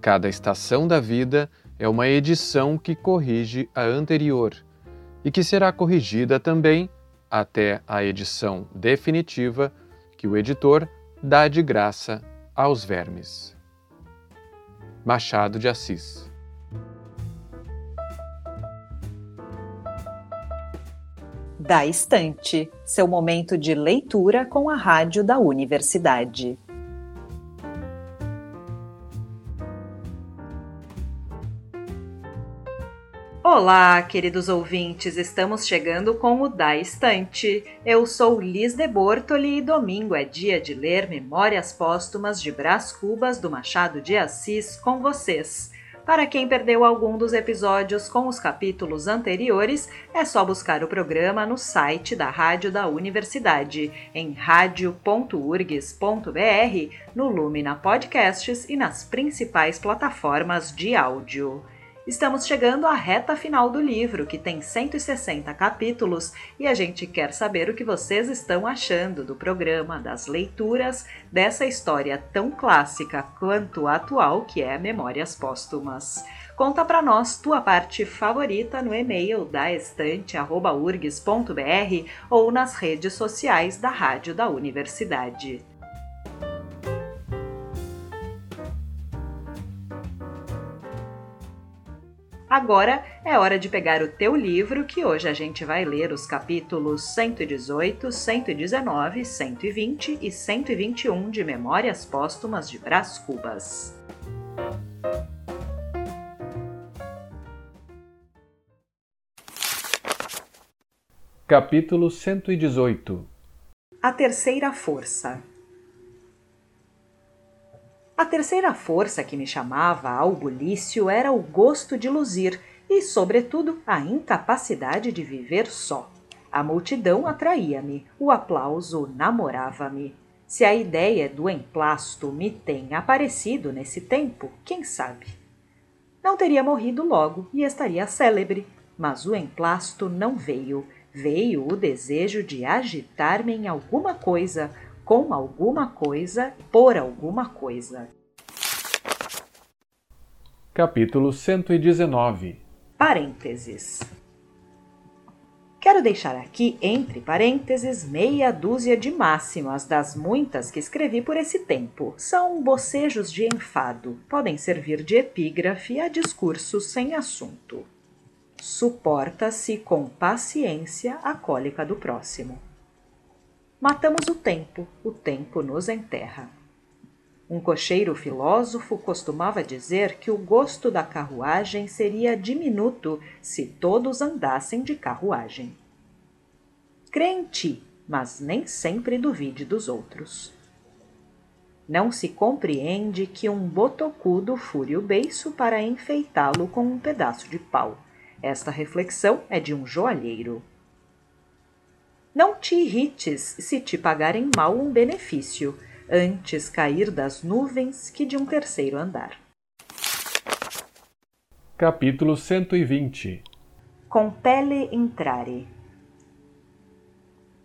Cada estação da vida é uma edição que corrige a anterior e que será corrigida também até a edição definitiva que o editor dá de graça aos vermes. Machado de Assis Da Estante, seu momento de leitura com a rádio da universidade. Olá, queridos ouvintes, estamos chegando com o Da Estante. Eu sou Liz de Bortoli e domingo é dia de ler Memórias Póstumas de Brás Cubas do Machado de Assis com vocês. Para quem perdeu algum dos episódios com os capítulos anteriores, é só buscar o programa no site da Rádio da Universidade, em radio.urgs.br, no Lumina Podcasts e nas principais plataformas de áudio. Estamos chegando à reta final do livro, que tem 160 capítulos, e a gente quer saber o que vocês estão achando do programa, das leituras, dessa história tão clássica quanto atual que é Memórias Póstumas. Conta para nós tua parte favorita no e-mail da estante@urgs.br ou nas redes sociais da Rádio da Universidade. Agora é hora de pegar o teu livro, que hoje a gente vai ler os capítulos 118, 119, 120 e 121 de Memórias Póstumas de Brás Cubas. Capítulo 118 A Terceira Força a terceira força que me chamava ao bulício era o gosto de luzir e, sobretudo, a incapacidade de viver só. A multidão atraía-me, o aplauso namorava-me. Se a ideia do emplasto me tem aparecido nesse tempo, quem sabe? Não teria morrido logo e estaria célebre, mas o emplasto não veio. Veio o desejo de agitar-me em alguma coisa, com alguma coisa por alguma coisa. Capítulo 119 Parênteses Quero deixar aqui, entre parênteses, meia dúzia de máximas das muitas que escrevi por esse tempo. São bocejos de enfado, podem servir de epígrafe a discursos sem assunto. Suporta-se com paciência a cólica do próximo. Matamos o tempo, o tempo nos enterra. Um cocheiro filósofo costumava dizer que o gosto da carruagem seria diminuto se todos andassem de carruagem. Crê em ti, mas nem sempre duvide dos outros. Não se compreende que um botocudo fure o beiço para enfeitá-lo com um pedaço de pau. Esta reflexão é de um joalheiro. Não te irrites se te pagarem mal um benefício, antes cair das nuvens que de um terceiro andar. Capítulo 120 Compele entrare.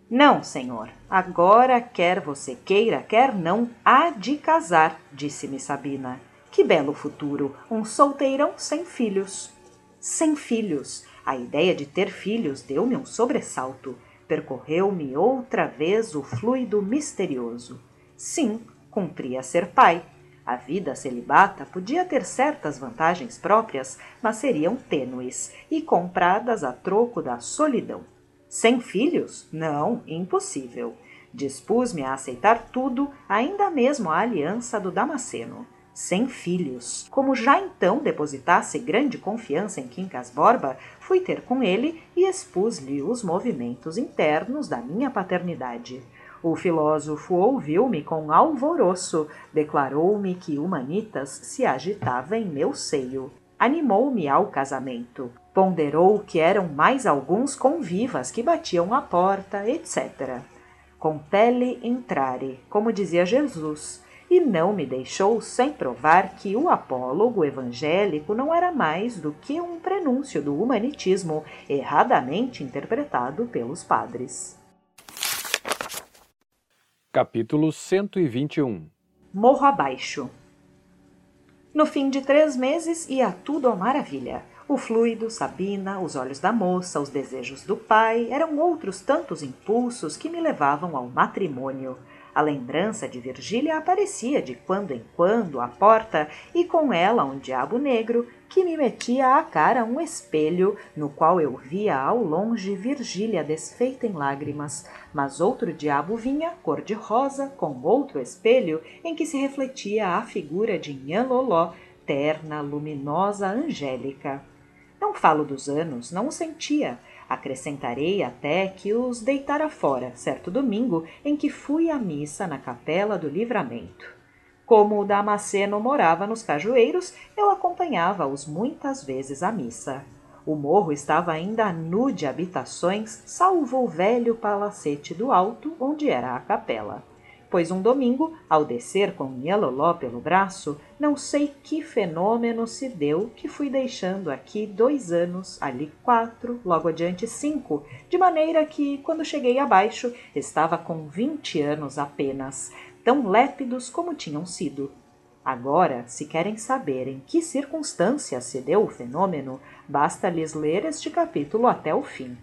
Não, senhor, agora quer você queira, quer não, há de casar, disse-me Sabina. Que belo futuro, um solteirão sem filhos. Sem filhos. A ideia de ter filhos deu-me um sobressalto percorreu-me outra vez o fluido misterioso. Sim, cumpria ser pai. A vida celibata podia ter certas vantagens próprias, mas seriam tênues e compradas a troco da solidão. Sem filhos? Não, impossível. Dispus-me a aceitar tudo, ainda mesmo a aliança do Damasceno sem filhos. Como já então depositasse grande confiança em Quincas Borba, fui ter com ele e expus-lhe os movimentos internos da minha paternidade. O filósofo ouviu-me com alvoroço, declarou-me que Humanitas se agitava em meu seio. Animou-me ao casamento. Ponderou que eram mais alguns convivas que batiam à porta, etc. Compele entrare, como dizia Jesus, e não me deixou sem provar que o apólogo evangélico não era mais do que um prenúncio do humanitismo erradamente interpretado pelos padres. Capítulo 121 Morro abaixo No fim de três meses ia tudo à maravilha. O fluido, Sabina, os olhos da moça, os desejos do pai, eram outros tantos impulsos que me levavam ao matrimônio. A lembrança de Virgília aparecia de quando em quando à porta e com ela um diabo negro que me metia à cara um espelho no qual eu via ao longe Virgília desfeita em lágrimas, mas outro diabo vinha, cor-de-rosa, com outro espelho em que se refletia a figura de Nhanloló, terna, luminosa, angélica. Não falo dos anos, não o sentia, Acrescentarei até que os deitara fora, certo domingo, em que fui à missa na capela do Livramento. Como o Damasceno morava nos cajueiros, eu acompanhava-os muitas vezes à missa. O morro estava ainda nu de habitações, salvo o velho palacete do alto, onde era a capela pois um domingo, ao descer com minha Loló pelo braço, não sei que fenômeno se deu que fui deixando aqui dois anos, ali quatro, logo adiante cinco, de maneira que, quando cheguei abaixo, estava com vinte anos apenas, tão lépidos como tinham sido. Agora, se querem saber em que circunstâncias se deu o fenômeno, basta-lhes ler este capítulo até o fim.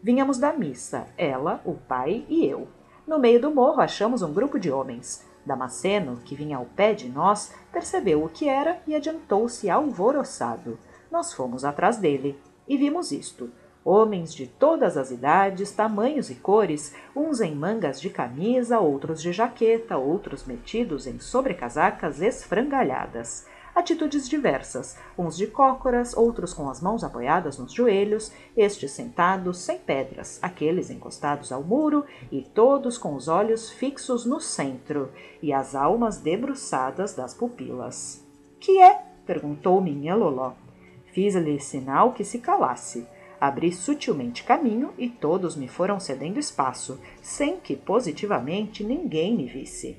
Vínhamos da missa, ela, o pai e eu. No meio do morro achamos um grupo de homens. Damasceno, que vinha ao pé de nós, percebeu o que era e adiantou-se alvoroçado. Nós fomos atrás dele e vimos isto. Homens de todas as idades, tamanhos e cores, uns em mangas de camisa, outros de jaqueta, outros metidos em sobrecasacas esfrangalhadas atitudes diversas, uns de cócoras, outros com as mãos apoiadas nos joelhos, estes sentados sem pedras, aqueles encostados ao muro e todos com os olhos fixos no centro e as almas debruçadas das pupilas. Que é? perguntou minha Loló. Fiz-lhe sinal que se calasse. Abri sutilmente caminho e todos me foram cedendo espaço, sem que positivamente ninguém me visse.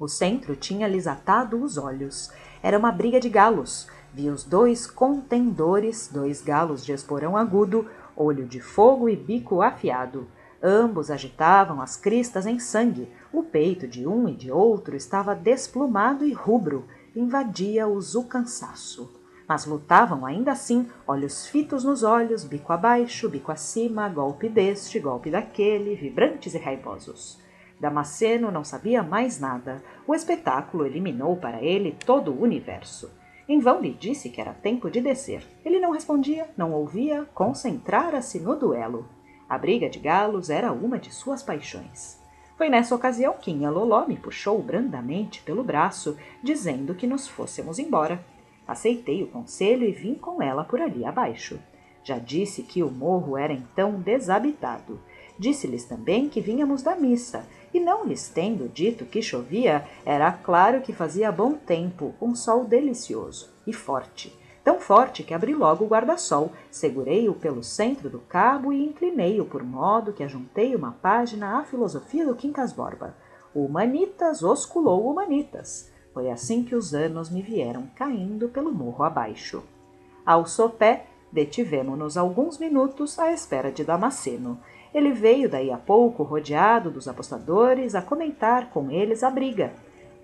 O centro tinha-lhes atado os olhos. Era uma briga de galos. Vi os dois contendores, dois galos de esporão agudo, olho de fogo e bico afiado. Ambos agitavam as cristas em sangue. O peito de um e de outro estava desplumado e rubro. Invadia-os o cansaço. Mas lutavam ainda assim, olhos fitos nos olhos, bico abaixo, bico acima, golpe deste, golpe daquele, vibrantes e raivosos. Damasceno não sabia mais nada. O espetáculo eliminou para ele todo o universo. Em vão lhe disse que era tempo de descer. Ele não respondia, não ouvia, concentrara-se no duelo. A briga de galos era uma de suas paixões. Foi nessa ocasião que Inha Loló me puxou brandamente pelo braço, dizendo que nos fôssemos embora. Aceitei o conselho e vim com ela por ali abaixo. Já disse que o morro era então desabitado. Disse-lhes também que vínhamos da missa e não lhes tendo dito que chovia, era claro que fazia bom tempo, um sol delicioso e forte. Tão forte que abri logo o guarda-sol, segurei-o pelo centro do cabo e inclinei-o por modo que ajuntei uma página à filosofia do Quincas Borba. Humanitas osculou Humanitas. Foi assim que os anos me vieram caindo pelo morro abaixo. Ao sopé, detivemo-nos alguns minutos à espera de Damasceno. Ele veio daí a pouco, rodeado dos apostadores, a comentar com eles a briga.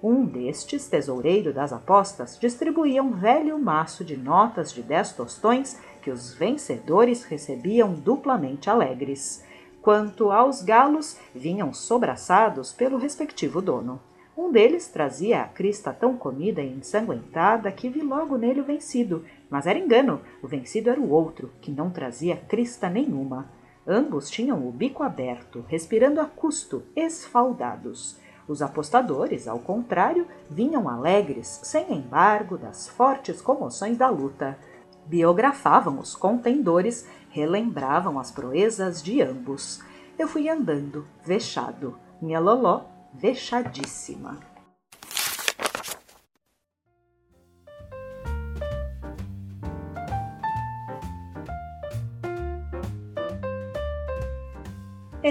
Um destes, tesoureiro das apostas, distribuía um velho maço de notas de dez tostões que os vencedores recebiam duplamente alegres. Quanto aos galos, vinham sobraçados pelo respectivo dono. Um deles trazia a crista tão comida e ensanguentada que vi logo nele o vencido, mas era engano, o vencido era o outro, que não trazia crista nenhuma. Ambos tinham o bico aberto, respirando a custo, esfaldados. Os apostadores, ao contrário, vinham alegres, sem embargo das fortes comoções da luta. Biografavam os contendores, relembravam as proezas de ambos. Eu fui andando, vexado, minha Loló vexadíssima.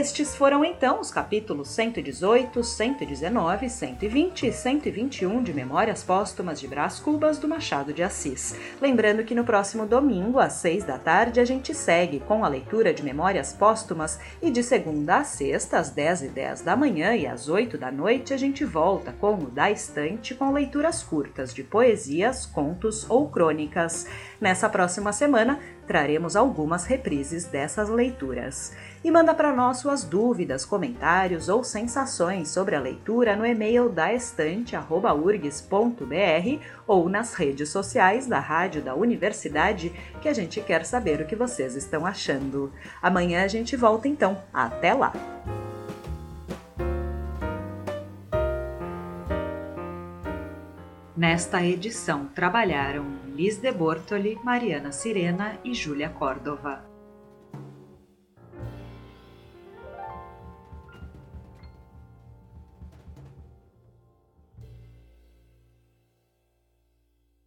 Estes foram então os capítulos 118, 119, 120 e 121 de Memórias Póstumas de Brás Cubas do Machado de Assis. Lembrando que no próximo domingo, às 6 da tarde, a gente segue com a leitura de Memórias Póstumas e de segunda a sexta, às 10 e 10 da manhã e às 8 da noite, a gente volta com o Da Estante com leituras curtas de poesias, contos ou crônicas. Nessa próxima semana, traremos algumas reprises dessas leituras e manda para nós suas dúvidas, comentários ou sensações sobre a leitura no e-mail da estante@urgs.br ou nas redes sociais da Rádio da Universidade, que a gente quer saber o que vocês estão achando. Amanhã a gente volta então. Até lá. Nesta edição trabalharam Liz de Bortoli, Mariana Sirena e Júlia Córdova.